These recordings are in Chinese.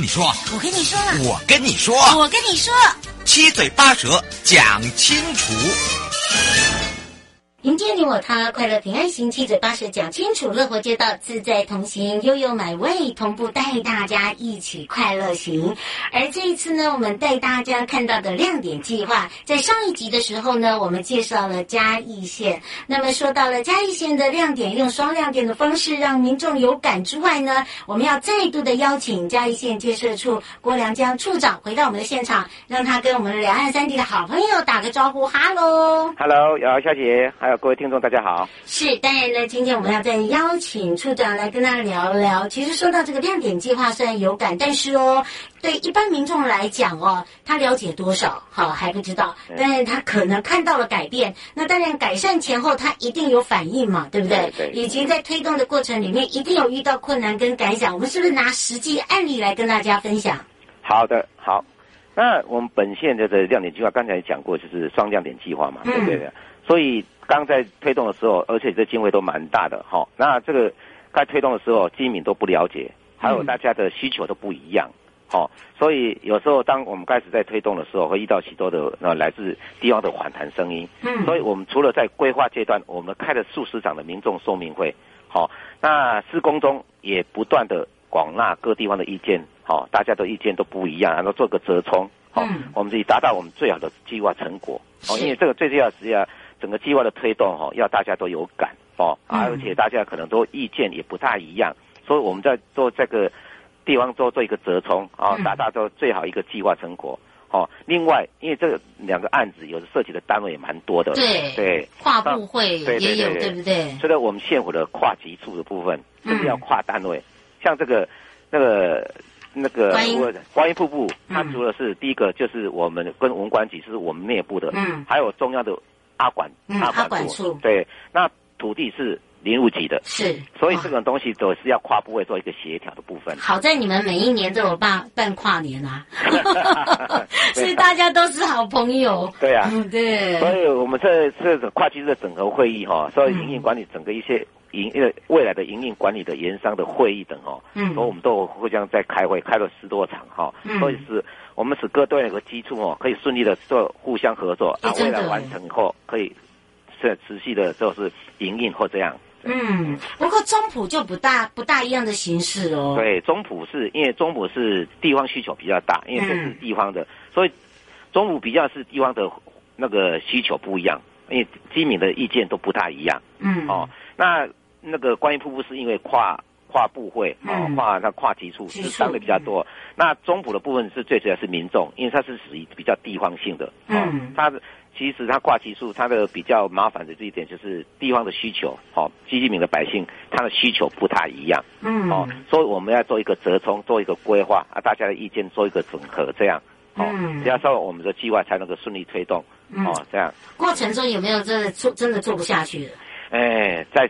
跟你说，我跟你说了，我跟你说，我跟你说，七嘴八舌讲清楚。迎接你我他，快乐平安行，七嘴八舌讲清楚，乐活街道自在同行，悠悠美味同步带大家一起快乐行。而这一次呢，我们带大家看到的亮点计划，在上一集的时候呢，我们介绍了嘉义县。那么说到了嘉义县的亮点，用双亮点的方式让民众有感之外呢，我们要再度的邀请嘉义县建设处郭良江处长回到我们的现场，让他跟我们两岸三地的好朋友打个招呼。哈喽，哈喽，瑶瑶小姐。还有各位听众，大家好。是，当然呢，今天我们要再邀请处长来跟大家聊聊。其实说到这个亮点计划，虽然有感，但是哦，对一般民众来讲哦，他了解多少，好还不知道。但是他可能看到了改变，那当然改善前后，他一定有反应嘛，对不对？对。以及在推动的过程里面，一定有遇到困难跟感想。我们是不是拿实际案例来跟大家分享？好的，好。那我们本县的的亮点计划，刚才讲过，就是双亮点计划嘛，对不对？嗯所以刚在推动的时候，而且这经费都蛮大的哈。那这个该推动的时候，居民都不了解，还有大家的需求都不一样，好。所以有时候当我们开始在推动的时候，会遇到许多的呃来自地方的反弹声音。嗯。所以我们除了在规划阶段，我们开了数十场的民众说明会，好。那施工中也不断的广纳各地方的意见，好，大家的意见都不一样，然后做个折冲，好，我们自己达到我们最好的计划成果。哦，因为这个最重要是要。整个计划的推动哈，要大家都有感哦，而且大家可能都意见也不太一样，所以我们在做这个地方做做一个折冲啊，达到做最好一个计划成果哦。另外，因为这两个案子有的涉及的单位也蛮多的，对对，跨部会也有，对不对？所以我们县府的跨级处的部分，就是要跨单位，像这个那个那个观音。瀑布，它除了是第一个就是我们跟文管局是我们内部的，嗯，还有中央的。阿管，阿管处，对，那土地是零五级的，是，所以这种东西都是要跨部位做一个协调的部分。好在你们每一年都有办办跨年啊，所以大家都是好朋友。对啊，对，所以我们这这个跨区的整合会议哈，所以营运管理整个一些营呃未来的营运管理的研商的会议等哦，嗯，所以我们都互相在开会，开了十多场哈，嗯所以是。我们使各队有个基础哦，可以顺利的做互相合作，啊，未来完成以后可以是持续的就是营运或这样。嗯，不过中普就不大不大一样的形式哦。对，中普是因为中普是地方需求比较大，因为这是地方的，嗯、所以中普比较是地方的那个需求不一样，因为居民的意见都不大一样。嗯，哦，那那个观音瀑布是因为跨。跨部会啊，跨那跨级处是相对比较多。那中埔的部分是最主要是民众，因为它是属于比较地方性的。嗯，它其实它跨级处它的比较麻烦的这一点就是地方的需求，好，居民的百姓他的需求不太一样。嗯，哦，所以我们要做一个折冲，做一个规划啊，大家的意见做一个整合，这样，哦，这样说我们的计划才能够顺利推动。哦，这样。过程中有没有真的做真的做不下去了？哎，在。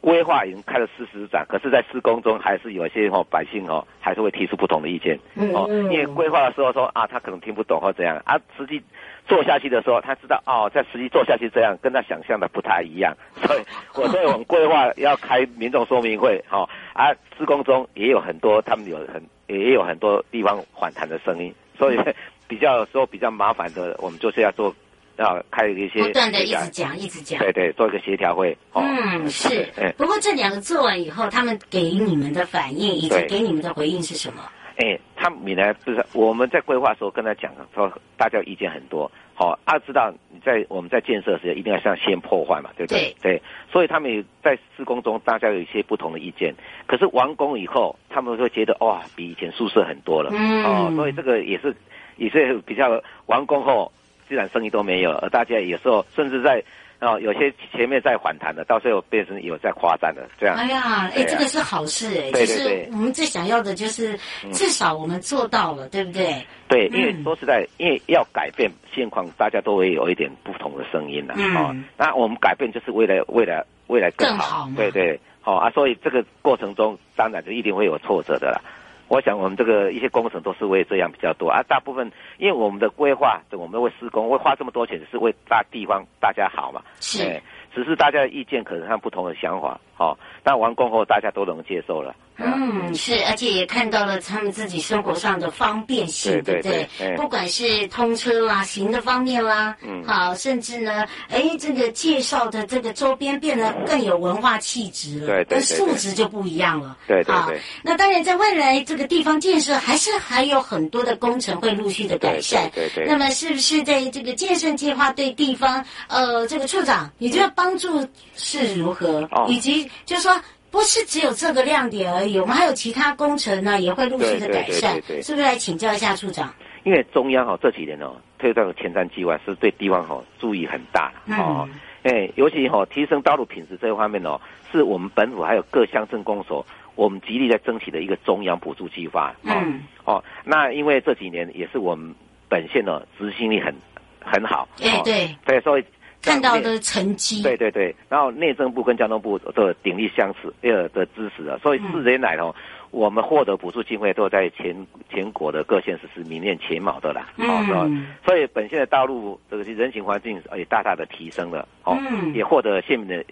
规划已经开了四十展，可是，在施工中还是有一些哦百姓哦，还是会提出不同的意见哦。因为规划的时候说啊，他可能听不懂或怎样啊，实际做下去的时候，他知道哦，在实际做下去这样跟他想象的不太一样，所以我所以我们规划要开民众说明会哦啊，施工中也有很多他们有很也有很多地方反弹的声音，所以比较说比较麻烦的，我们就是要做。要开一些不断的一直讲，一直讲，对对，做一个协调会。哦、嗯，是。不过这两个做完以后，他们给你们的反应以及给你们的回应是什么？哎，他们呢不是我们在规划的时候跟他讲说，大家意见很多。好、哦，要、啊、知道你在我们在建设时一定要像先破坏嘛，对不对？对，对。所以他们也在施工中，大家有一些不同的意见。可是完工以后，他们会觉得哇，比以前舒适很多了。嗯。哦，所以这个也是也是比较完工后。自然生意都没有，而大家有时候甚至在啊、哦，有些前面在反弹的，到最后变成有在夸赞的这样。哎呀，哎，这个是好事哎，对对对，就是我们最想要的就是至少我们做到了，嗯、对不对？对，因为说实在，因为要改变现况，大家都会有一点不同的声音了啊、嗯哦。那我们改变就是为了未来未来更好，更好对对，好、哦、啊，所以这个过程中当然就一定会有挫折的啦。我想我们这个一些工程都是为这样比较多啊，大部分因为我们的规划，我们会施工，会花这么多钱，是为大地方大家好嘛？是，只是大家的意见可能和不同的想法，好、哦，但完工后大家都能接受了。嗯，是，而且也看到了他们自己生活上的方便性，对，不对？不管是通车啦、行的方面啦，嗯，好，甚至呢，哎，这个介绍的这个周边变得更有文化气质了，对，跟素质就不一样了，对，对，对，好，那当然，在未来这个地方建设，还是还有很多的工程会陆续的改善，对，对，对，对。那么，是不是在这个建设计划对地方，呃，这个处长，你觉得帮助是如何？哦，以及就是说。不是只有这个亮点而已，我们还有其他工程呢，也会陆续的改善，对对对对对，是不是？来请教一下处长。因为中央哦这几年哦推动前瞻计划是对地方哦注意很大哦，哎、嗯，尤其哦提升道路品质这一方面哦，是我们本府还有各乡镇公所，我们极力在争取的一个中央补助计划。嗯，哦，那因为这几年也是我们本县的执行力很很好。哎，对，对，所以。看到的成绩，对对对，然后内政部跟交通部的鼎力相持，呃的支持啊，所以四年来哦，我们获得补助经费都在全全国的各县市是名列前茅的啦，哦、嗯，所以本县的道路这个人行环境也大大的提升了，哦，嗯、也获得县民的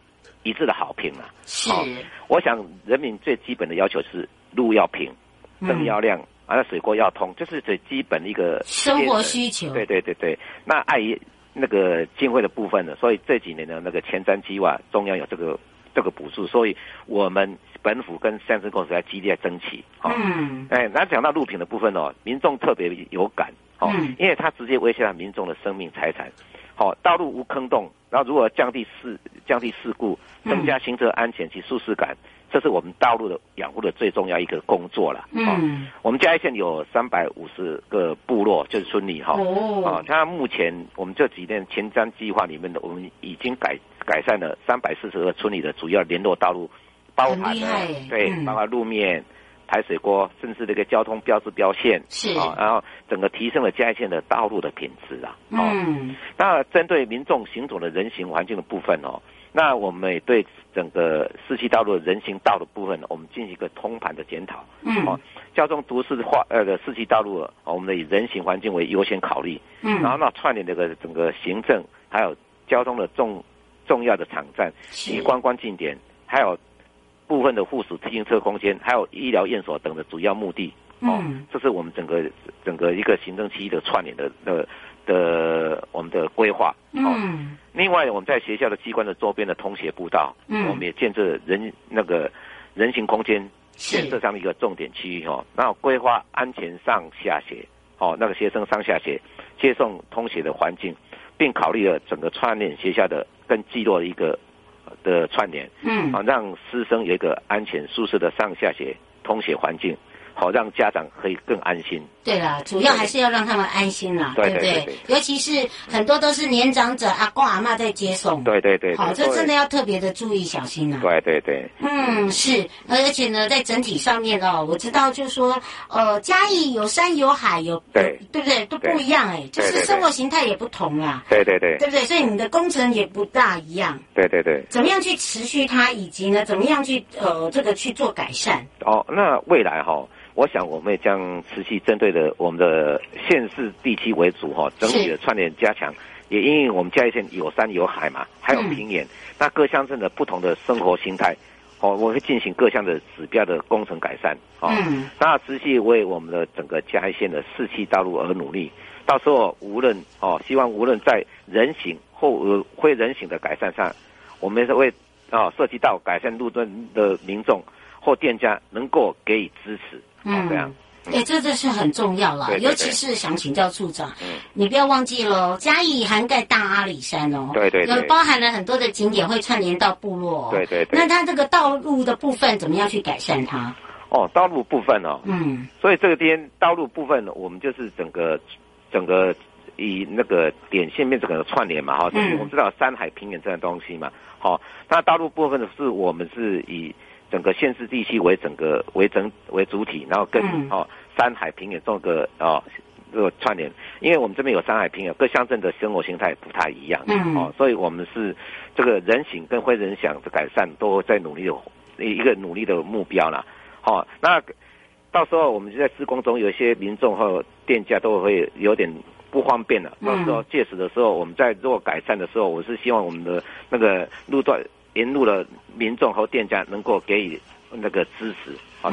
一致的好评了。是、哦，我想人民最基本的要求是路要平，灯要亮，完、嗯、了水沟要通，这、就是最基本的一个生活需求。对对对对，那碍于。那个经费的部分呢，所以这几年的那个前瞻计划，中央有这个这个补助，所以我们本府跟乡镇公司在极力在争取。嗯。哎，那讲到路平的部分哦，民众特别有感哦，因为它直接威胁到民众的生命财产。好，道路无坑洞，然后如果降低事降低事故，增加行车安全及舒适感。这是我们道路的养护的最重要一个工作了。嗯、哦，我们嘉义县有三百五十个部落，就是村里哈。哦。啊，它目前我们这几年前瞻计划里面的，我们已经改改善了三百四十个村里的主要联络道路，包含了对，包括路面、排水沟，甚至这个交通标志标线。是。啊，然后整个提升了嘉义县的道路的品质啊。哦、嗯。那针对民众行走的人行环境的部分哦。那我们也对整个市区道路的人行道的部分，我们进行一个通盘的检讨。嗯。哦，交通都市化呃的市区道路，我们的以人行环境为优先考虑。嗯。然后呢，串联这个整个行政还有交通的重重要的场站及观光景点，还有部分的附属自行车空间，还有医疗院所等的主要目的。哦。嗯。这是我们整个整个一个行政区的串联的的。的我们的规划，嗯，另外我们在学校的机关的周边的通学步道，嗯，我们也建设人那个人行空间建设上的一个重点区域哦，然后规划安全上下学，哦，那个学生上下学接送通学的环境，并考虑了整个串联学校的跟聚落的一个的串联，嗯，啊，让师生有一个安全舒适的上下学通学环境。好，让家长可以更安心。对啦，主要还是要让他们安心啦，对不对？尤其是很多都是年长者，阿公阿妈在接送。对对对。好，这真的要特别的注意小心啊。对对对。嗯，是，而且呢，在整体上面哦，我知道，就是说，呃，嘉义有山有海，有对对不对？都不一样哎，就是生活形态也不同啦。对对对。对不对？所以你的工程也不大一样。对对对。怎么样去持续它，以及呢，怎么样去呃这个去做改善？哦，那未来哈。我想，我们也将持续针对的我们的县市地区为主哈，整体的串联加强，也因为我们嘉义县有山有海嘛，还有平原，嗯、那各乡镇的不同的生活形态，哦，我会进行各项的指标的工程改善，哦，嗯。那持续为我们的整个嘉义县的四期道路而努力。到时候无论哦，希望无论在人行或呃非人行的改善上，我们是为哦涉及到改善路段的民众或店家能够给予支持，哦，嗯。这样。哎，这这是很重要啦，对对尤其是想请教处长，嗯。你不要忘记喽，嘉义涵盖大阿里山哦，对对对。有包含了很多的景点会串联到部落哦，对对对。那它这个道路的部分怎么样去改善它？哦，道路部分哦，嗯。所以这个边道路部分呢，我们就是整个整个以那个点线面整个串联嘛，哈、就是我们知道山海平原这样东西嘛，好、那道路部分的，是我们是以整个县市地区为整个为整为主体，然后跟嗯哦山海平原做个哦这个串联，因为我们这边有山海平原，各乡镇的生活形态不太一样，嗯哦，所以我们是这个人行跟非人想的改善都在努力的一个努力的目标啦，好、那。到时候我们就在施工中，有一些民众和店家都会有点不方便了。嗯到时候届时的时候，我们在做改善的时候，我是希望我们的那个路段沿路的民众和店家能够给予那个支持，好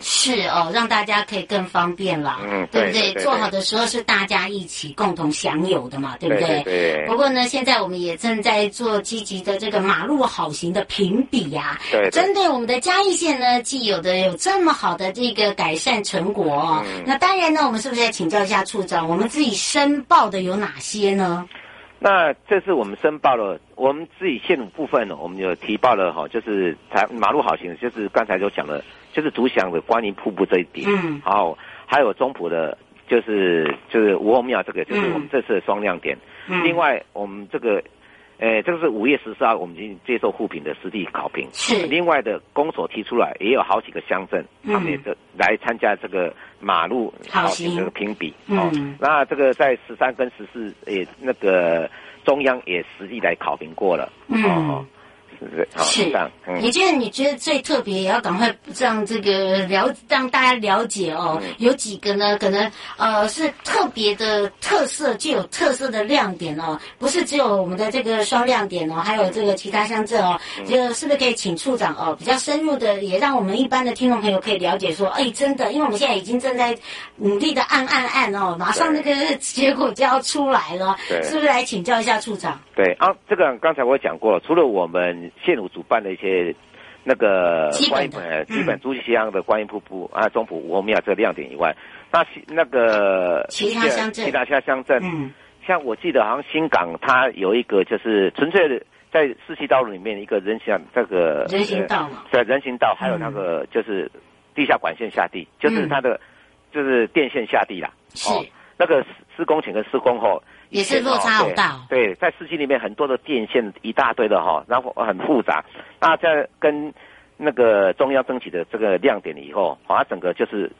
是哦，让大家可以更方便了，嗯对不对？对对对。做好的时候是大家一起共同享有的嘛，对不对？对对不过呢，现在我们也正在做积极的这个马路好行的评比呀、对对。针对我们的嘉义县呢，既有的有这么好的这个改善成果哦，嗯。那当然呢，我们是不是要请教一下处长，我们自己申报的有哪些呢？那这次我们申报了，我们自己线路部分呢，我们有提报了哈，就是台马路好行，就是刚才就讲了，就是独享的观音瀑布这一点，嗯。然后还有中埔的，就是就是五王庙这个，就是我们这次的双亮点。嗯。另外，我们这个，呃，这个是五月十四号，我们已经接受互评的实地考评。是另外的公所提出来，也有好几个乡镇，嗯他们也是来参加这个马路好行行这个评比。嗯哦，那这个在十三跟十四也那个中央也实地来考评过了。嗯哦，是不是？好是。嗯你觉得你觉得最特别，也要赶快让这个了让大家了解哦。嗯有几个呢，可能呃是特别的特色，具有特色的亮点哦，不是只有我们的这个双亮点哦，还有这个其他乡镇哦。嗯这个是不是可以请处长哦，比较深入的，也让我们一般的听众朋友可以了解说，哎，真的，因为我们现在已经正在努力的按按按哦，马上那个结果就要出来了，对是不是来请教一下处长？对啊，这个刚才我讲过了，除了我们县府主办的一些那个观音呃嗯。基本朱溪乡的观音瀑布、啊中埔吴王庙这个亮点以外，那其那个其他乡镇。其他乡镇，嗯。像我记得好像新港它有一个就是纯粹的在市区道路里面一个人行这个人行道嘛。呃人行道，还有那个就是地下管线下地，就是它的就是电线下地啦，是。那个施施工前跟施工后。也是落差好大哦对。对，在市区里面很多的电线一大堆的哈，然后很复杂。那在跟那个中央争取的这个亮点以后，它整个就是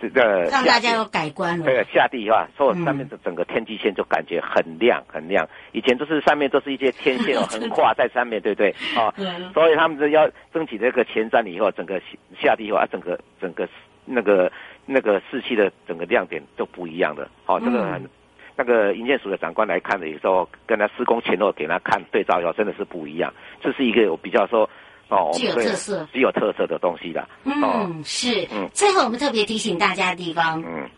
这个让大家有改观了。对下地的话，所有嗯上面的整个天际线就感觉很亮很亮。以前都是上面都是一些天线哦，横跨在上面，对不对？啊、嗯 所以他们这要争取这个前瞻以后，整个下地以后啊，整个整个那个那个市区的整个亮点都不一样的。好、这个很。嗯那个营建署的长官来看的时候，跟他施工前后给他看对照以后，真的是不一样。这是一个我比较说哦，具有特色具有特色的东西的。哦，嗯，是。嗯最后我们特别提醒大家的地方，嗯，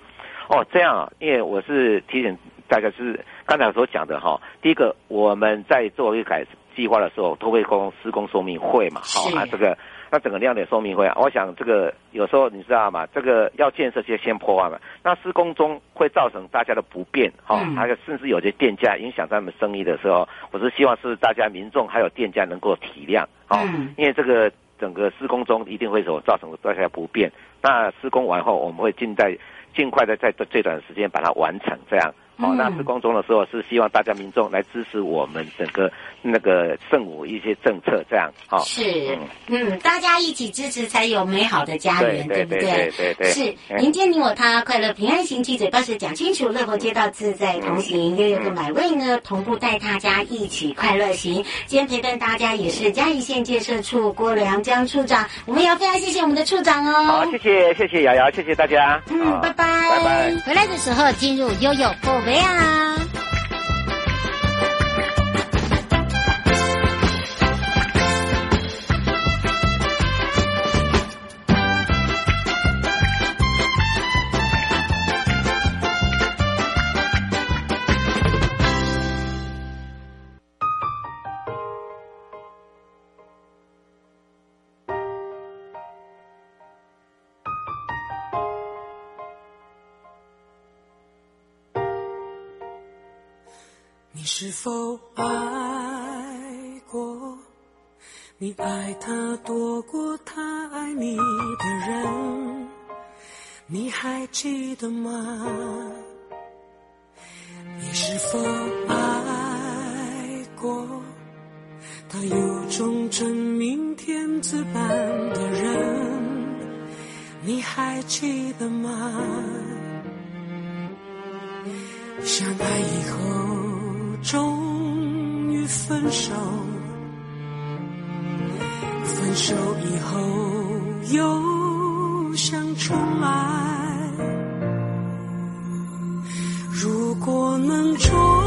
哦，这样啊，因为我是提醒大家，是刚才所讲的哈、第一个我们在做一个改计划的时候，都会公施工说明会嘛，好、是啊，这个那整个亮点说明会啊，我想这个有时候你知道吗？这个要建设就先破坏嘛，那施工中会造成大家的不便，哈、嗯还有甚至有些店家影响他们生意的时候，我是希望是大家民众还有店家能够体谅，哦，嗯因为这个整个施工中一定会所造成大家不便，那施工完后我们会尽在尽快的在最短的时间把它完成，这样。好、嗯那施工中的时候是希望大家民众来支持我们整个那个政府一些政策，这样。好、是嗯，嗯，大家一起支持才有美好的家园，对不对？对对对对是，嗯迎接你我他，快乐平安行，七嘴八舌讲清楚，乐活街道自在同行，悠悠跟买位呢同步带大家一起快乐行。今天陪伴大家也是嘉义县建设处郭良江处长，我们也要非常谢谢我们的处长哦。好，谢谢谢谢瑶瑶，谢谢大家。嗯，拜拜，拜拜。回来的时候进入悠悠宝对呀是否爱过？你爱他多过他爱你的人，你还记得吗？你是否爱过？他有种真命天子般的人，你还记得吗？相爱以后，终于分手。分手以后又想重来，如果能重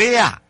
贝啊！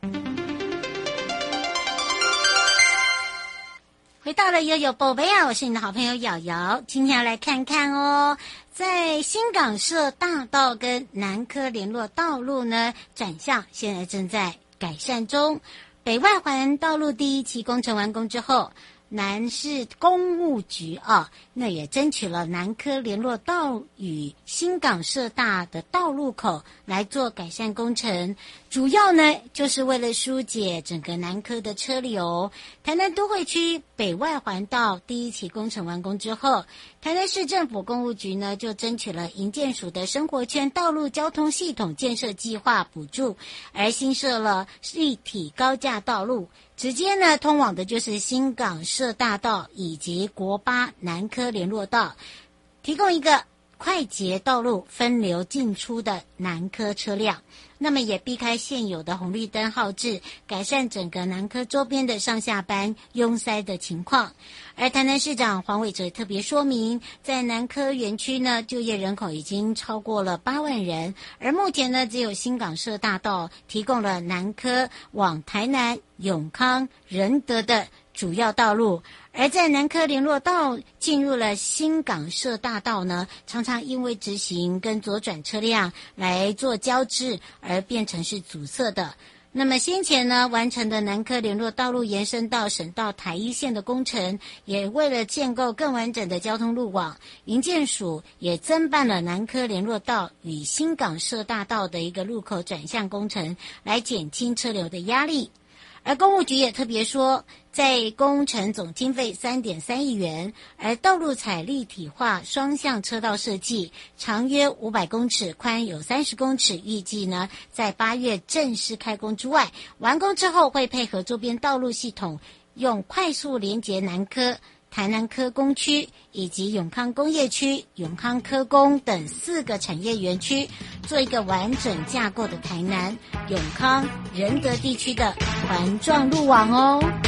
回到了悠悠宝贝啊！我是你的好朋友瑶瑶，今天要来看看哦，在新港社大道跟南科联络道路呢转向，现在正在改善中。北外环道路第一期工程完工之后，南市公务局啊，那也争取了南科联络道与新港社大的道路口来做改善工程，主要呢就是为了疏解整个南科的车流。台南都会区北外环道第一期工程完工之后，台南市政府公务局呢就争取了营建署的生活圈道路交通系统建设计划补助，而新设了立体高架道路。直接呢，通往的就是新港社大道以及国八南科联络道，提供一个快捷道路分流进出的南科车辆。那么也避开现有的红绿灯号志，改善整个南科周边的上下班拥塞的情况。而台南市长黄伟哲特别说明，在南科园区呢，就业人口已经超过了八万人，而目前呢，只有新港社大道提供了南科往台南、永康、仁德的主要道路。而在南科联络道进入了新港社大道呢，常常因为直行跟左转车辆来做交织而变成是阻塞的。那么先前呢完成的南科联络道路延伸到省道台一线的工程，也为了建构更完整的交通路网，营建署也增办了南科联络道与新港社大道的一个路口转向工程，来减轻车流的压力。而公务局也特别说，在工程总经费三点三亿元，而道路采立体化双向车道设计，长约五百公尺，宽有三十公尺，预计呢在八月正式开工之外，完工之后会配合周边道路系统，用快速连接南科。台南科工区以及永康工业区、永康科工等四个产业园区，做一个完整架构的台南、永康、仁德地区的环状路网哦。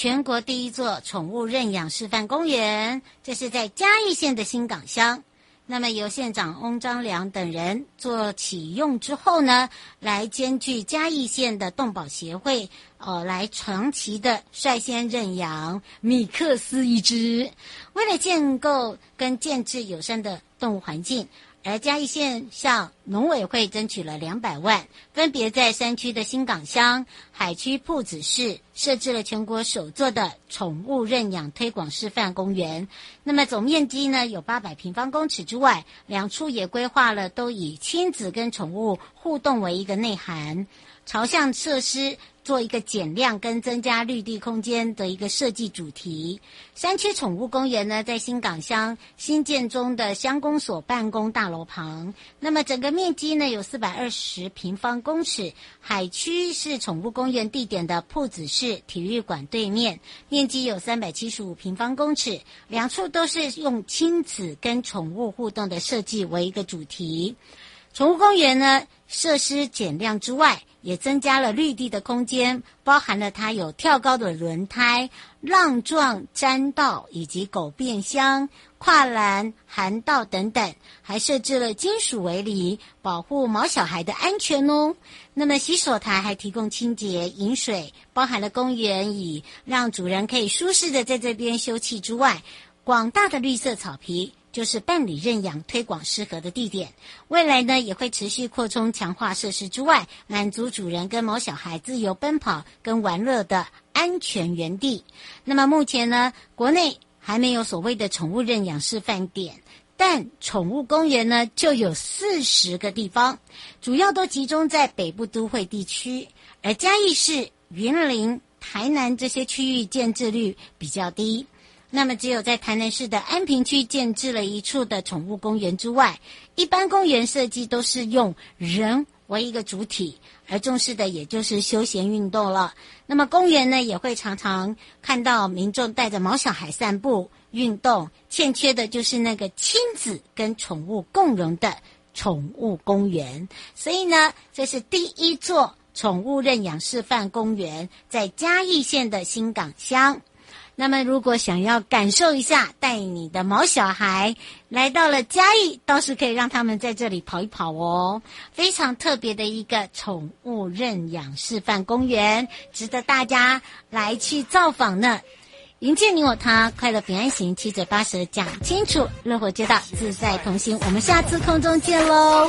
全国第一座宠物认养示范公园，这是在嘉义县的新港乡。那么由县长翁章梁等人做启用之后呢，来兼具嘉义县的动保协会，呃，来长期的率先认养米克斯一只，为了建构跟建制友善的动物环境。而嘉义县向农委会争取了两百万，分别在山区的新港乡、海区铺子市设置了全国首座的宠物认养推广示范公园。那么总面积呢有八百平方公尺之外，两处也规划了都以亲子跟宠物互动为一个内涵，朝向设施。做一个减量跟增加绿地空间的一个设计主题。山区宠物公园呢，在新港乡新建中的乡公所办公大楼旁。那么整个面积呢有四百二十平方公尺。海区是宠物公园地点的铺子市体育馆对面，面积有三百七十五平方公尺。两处都是用亲子跟宠物互动的设计为一个主题。宠物公园呢，设施减量之外，也增加了绿地的空间，包含了它有跳高的轮胎、浪状栈道以及狗便箱、跨栏涵道等等，还设置了金属围篱，保护毛小孩的安全哦。那么洗手台还提供清洁饮水，包含了公园椅让主人可以舒适的在这边休憩之外，广大的绿色草皮。就是办理认养推广适合的地点，未来呢也会持续扩充强化设施之外，满足主人跟毛小孩自由奔跑跟玩乐的安全园地。那么目前呢，国内还没有所谓的宠物认养示范点，但宠物公园呢就有四十个地方，主要都集中在北部都会地区，而嘉义市、云林、台南这些区域建置率比较低。那么，只有在台南市的安平区建置了一处的宠物公园之外，一般公园设计都是用人为一个主体，而重视的也就是休闲运动了。那么，公园呢也会常常看到民众带着毛小孩散步运动，欠缺的就是那个亲子跟宠物共融的宠物公园。所以呢，这是第一座宠物认养示范公园，在嘉义县的新港乡。那么，如果想要感受一下，带你的毛小孩来到了嘉义，倒是可以让他们在这里跑一跑哦。非常特别的一个宠物认养示范公园，值得大家来去造访呢。迎接你我他，快乐平安行，七嘴八舌讲清楚，乐活街道自在同行。我们下次空中见喽。